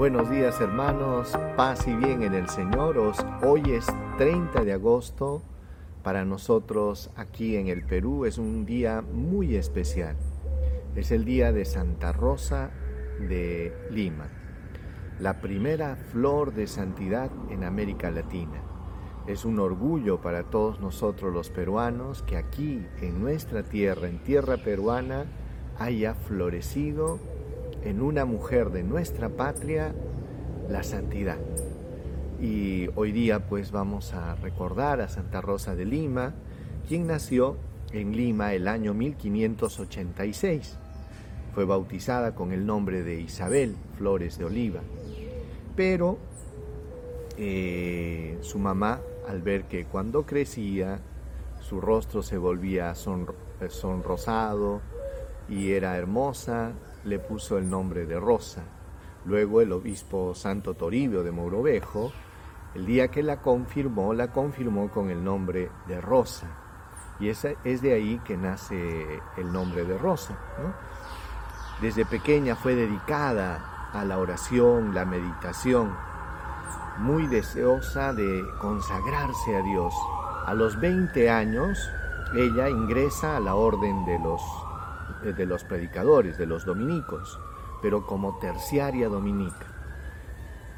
Buenos días hermanos, paz y bien en el Señor. Hoy es 30 de agosto. Para nosotros aquí en el Perú es un día muy especial. Es el día de Santa Rosa de Lima, la primera flor de santidad en América Latina. Es un orgullo para todos nosotros los peruanos que aquí en nuestra tierra, en tierra peruana, haya florecido en una mujer de nuestra patria la santidad. Y hoy día pues vamos a recordar a Santa Rosa de Lima, quien nació en Lima el año 1586. Fue bautizada con el nombre de Isabel Flores de Oliva. Pero eh, su mamá, al ver que cuando crecía su rostro se volvía sonrosado y era hermosa, le puso el nombre de Rosa. Luego el obispo Santo Toribio de Mourovejo, el día que la confirmó, la confirmó con el nombre de Rosa. Y esa, es de ahí que nace el nombre de Rosa. Desde pequeña fue dedicada a la oración, la meditación, muy deseosa de consagrarse a Dios. A los 20 años, ella ingresa a la orden de los de los predicadores, de los dominicos, pero como terciaria dominica.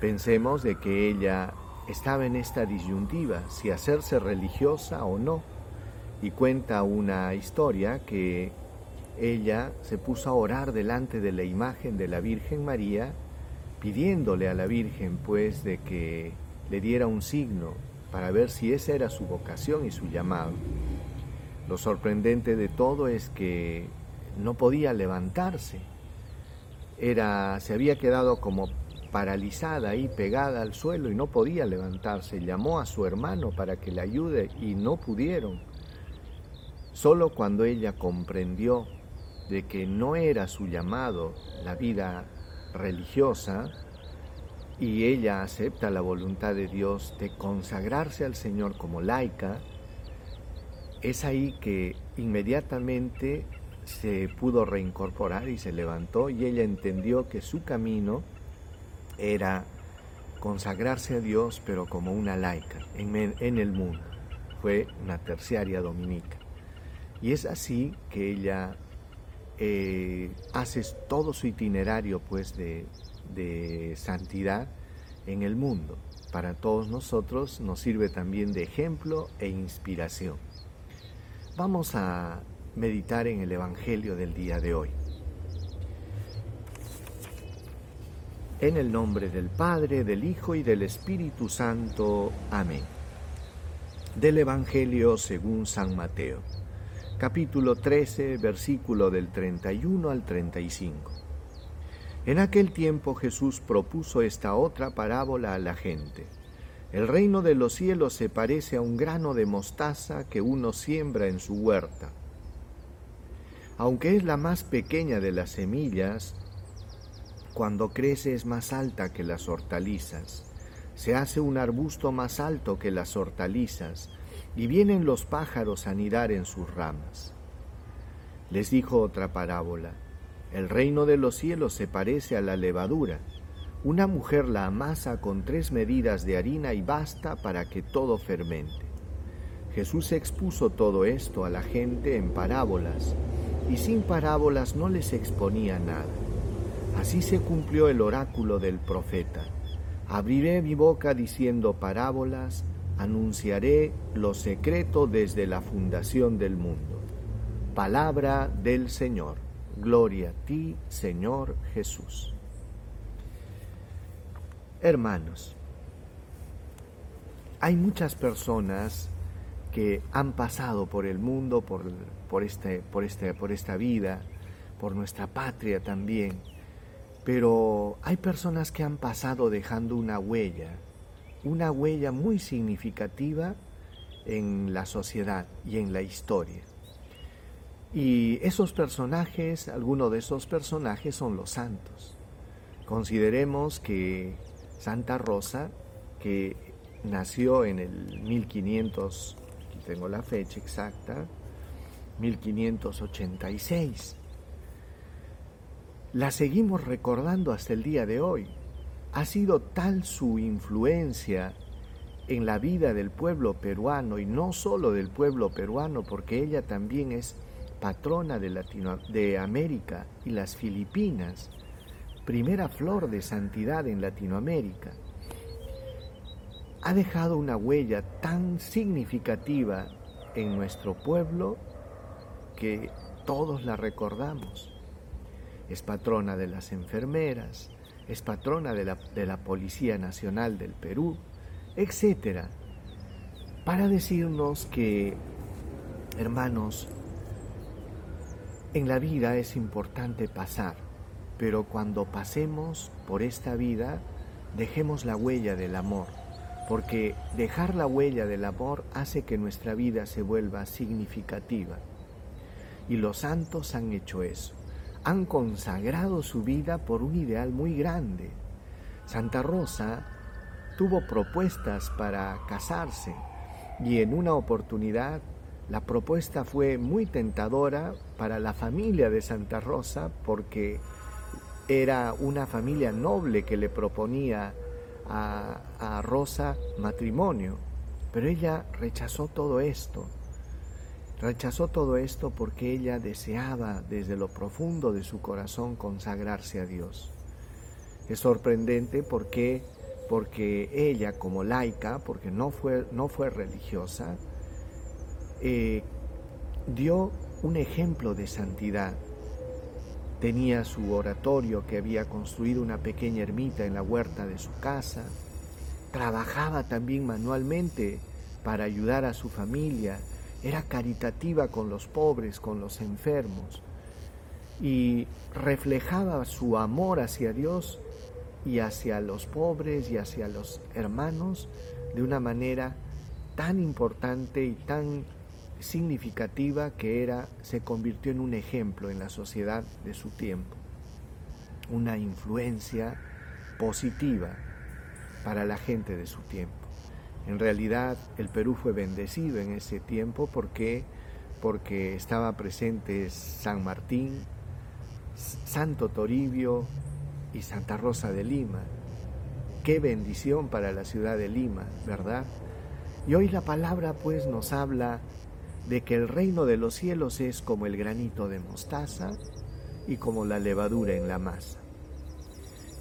Pensemos de que ella estaba en esta disyuntiva, si hacerse religiosa o no, y cuenta una historia que ella se puso a orar delante de la imagen de la Virgen María, pidiéndole a la Virgen pues de que le diera un signo para ver si esa era su vocación y su llamado. Lo sorprendente de todo es que no podía levantarse. Era, se había quedado como paralizada ahí pegada al suelo y no podía levantarse. Llamó a su hermano para que le ayude y no pudieron. Solo cuando ella comprendió de que no era su llamado la vida religiosa y ella acepta la voluntad de Dios de consagrarse al Señor como laica, es ahí que inmediatamente se pudo reincorporar y se levantó y ella entendió que su camino era consagrarse a Dios pero como una laica en, el mundo. Fue una terciaria dominica. Y es así que ella eh, hace todo su itinerario pues de, de santidad en el mundo. Para todos nosotros nos sirve también de ejemplo e inspiración. Vamos a meditar en el Evangelio del día de hoy. En el nombre del Padre, del Hijo y del Espíritu Santo. Amén. Del Evangelio según San Mateo, capítulo 13, versículo del 31 al 35. En aquel tiempo Jesús propuso esta otra parábola a la gente. El reino de los cielos se parece a un grano de mostaza que uno siembra en su huerta aunque es la más pequeña de las semillas, cuando crece es más alta que las hortalizas. Se hace un arbusto más alto que las hortalizas, y vienen los pájaros a anidar en sus ramas. Les dijo otra parábola, el reino de los cielos se parece a la levadura. Una mujer la amasa con tres medidas de harina y basta para que todo fermente. Jesús expuso todo esto a la gente en parábolas y sin parábolas no les exponía nada. Así se cumplió el oráculo del profeta. Abriré mi boca diciendo parábolas, anunciaré lo secreto desde la fundación del mundo. Palabra del Señor. Gloria a ti, Señor Jesús. Hermanos, hay muchas personas que han pasado por el mundo, por, por, este, por, este, por esta vida, por nuestra patria también. Pero hay personas que han pasado dejando una huella, una huella muy significativa en la sociedad y en la historia. Y esos personajes, algunos de esos personajes son los santos. Consideremos que Santa Rosa, que nació en el 1500 tengo la fecha exacta, 1586. La seguimos recordando hasta el día de hoy. ha sido tal su influencia en la vida del pueblo peruano y no solo del pueblo peruano, porque ella también es patrona de, Latino, de América y las Filipinas, primera flor de santidad en Latinoamérica. Ha dejado una huella tan significativa en nuestro pueblo que todos la recordamos. Es patrona de las enfermeras, es patrona de la, de la Policía Nacional del Perú, etc. Para decirnos que, hermanos, en la vida es importante pasar, pero cuando pasemos por esta vida, dejemos la huella del amor, porque dejar la huella del amor hace que nuestra vida se vuelva significativa. Y los santos han hecho eso, han consagrado su vida por un ideal muy grande. Santa Rosa tuvo propuestas para casarse y en una oportunidad la propuesta fue muy tentadora para la familia de Santa Rosa porque era una familia noble que le proponía a, Rosa matrimonio. Pero ella rechazó todo esto. Rechazó todo esto porque ella deseaba desde lo profundo de su corazón consagrarse a Dios. Es sorprendente porque, porque ella como laica, porque no fue, no fue religiosa, eh, dio un ejemplo de santidad. Tenía su oratorio que había construido una pequeña ermita en la huerta de su casa. Trabajaba también manualmente para ayudar a su familia. Era caritativa con los pobres, con los enfermos. Y reflejaba su amor hacia Dios y hacia los pobres y hacia los hermanos de una manera tan importante y tan significativa que era, se convirtió en un ejemplo en la sociedad de su tiempo, una influencia positiva para la gente de su tiempo. En realidad el Perú fue bendecido en ese tiempo porque, porque estaba presente San Martín, Santo Toribio y Santa Rosa de Lima. Qué bendición para la ciudad de Lima, ¿verdad? Y hoy la palabra pues nos habla de que el reino de los cielos es como el granito de mostaza y como la levadura en la masa.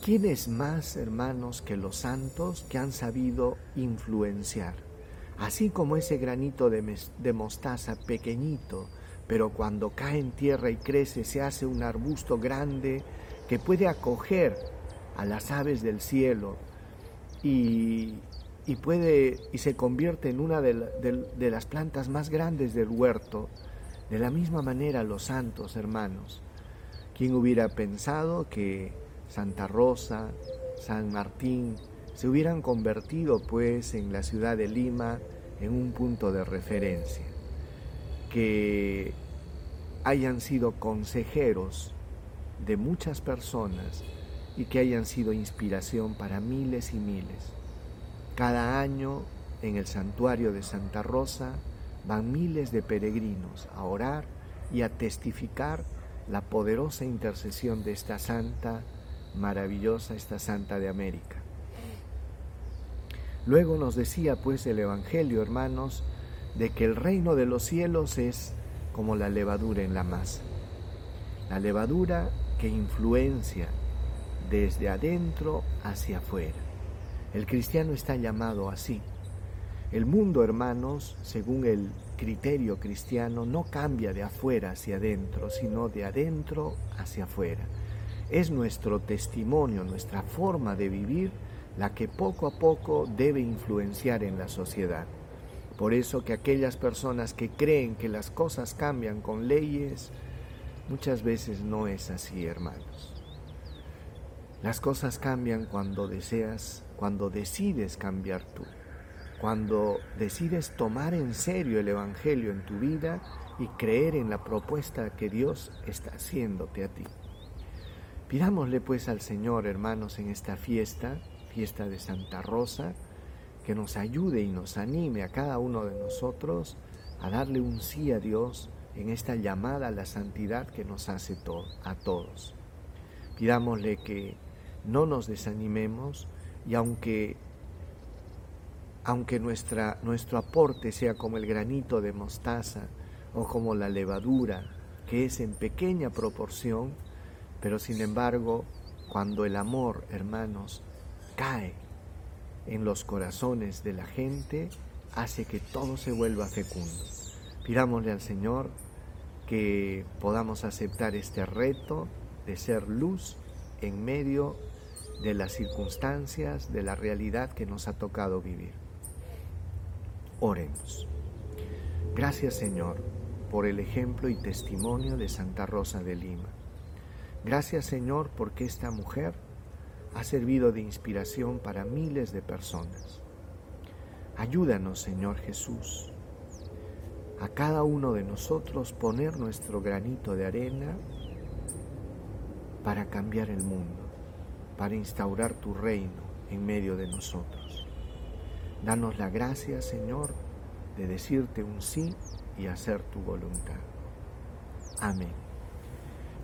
¿Quién es más, hermanos, que los santos que han sabido influenciar? Así como ese granito de, mostaza pequeñito, pero cuando cae en tierra y crece se hace un arbusto grande que puede acoger a las aves del cielo y, y puede y se convierte en una de, las plantas más grandes del huerto. De la misma manera los santos hermanos. ¿Quién hubiera pensado que Santa Rosa, San Martín se hubieran convertido pues en la ciudad de Lima en un punto de referencia? Que hayan sido consejeros de muchas personas y que hayan sido inspiración para miles y miles. Cada año en el santuario de Santa Rosa van miles de peregrinos a orar y a testificar la poderosa intercesión de esta santa, maravillosa, esta santa de América. Luego nos decía pues el Evangelio, hermanos, de que el reino de los cielos es como la levadura en la masa. La levadura que influencia desde adentro hacia afuera. El cristiano está llamado así. El mundo, hermanos, según el criterio cristiano, no cambia de afuera hacia adentro, sino de adentro hacia afuera. Es nuestro testimonio, nuestra forma de vivir, la que poco a poco debe influenciar en la sociedad. Por eso que aquellas personas que creen que las cosas cambian con leyes, muchas veces no es así, hermanos. Las cosas cambian cuando deseas cuando decides cambiar tú, cuando decides tomar en serio el Evangelio en tu vida y creer en la propuesta que Dios está haciéndote a ti. Pidámosle pues al Señor, hermanos, en esta fiesta, fiesta de Santa Rosa, que nos ayude y nos anime a cada uno de nosotros a darle un sí a Dios en esta llamada a la santidad que nos hace a todos. Pidámosle que no nos desanimemos y aunque aunque nuestra, nuestro aporte sea como el granito de mostaza o como la levadura, que es en pequeña proporción, pero sin embargo, cuando el amor, hermanos, cae en los corazones de la gente, hace que todo se vuelva fecundo. Pidámosle al Señor que podamos aceptar este reto de ser luz en medio las circunstancias, de la realidad que nos ha tocado vivir. Oremos. Gracias Señor por el ejemplo y testimonio de Santa Rosa de Lima. Gracias Señor porque esta mujer ha servido de inspiración para miles de personas. Ayúdanos Señor Jesús a cada uno de nosotros poner nuestro granito de arena para cambiar el mundo, para instaurar tu reino en medio de nosotros. Danos la gracia, Señor, de decirte un sí y hacer tu voluntad. Amén.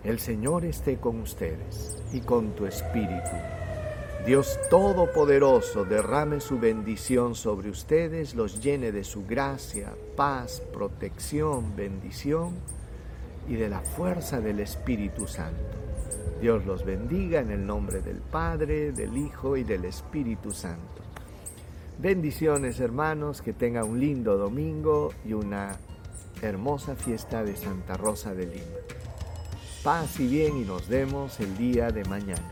El Señor esté con ustedes y con tu espíritu. Dios Todopoderoso derrame su bendición sobre ustedes, los llene de su gracia, paz, protección, bendición y de la fuerza del Espíritu Santo. Dios los bendiga en el nombre del Padre, del Hijo y del Espíritu Santo. Bendiciones hermanos, que tengan un lindo domingo y una hermosa fiesta de Santa Rosa de Lima. Paz y bien y nos vemos el día de mañana.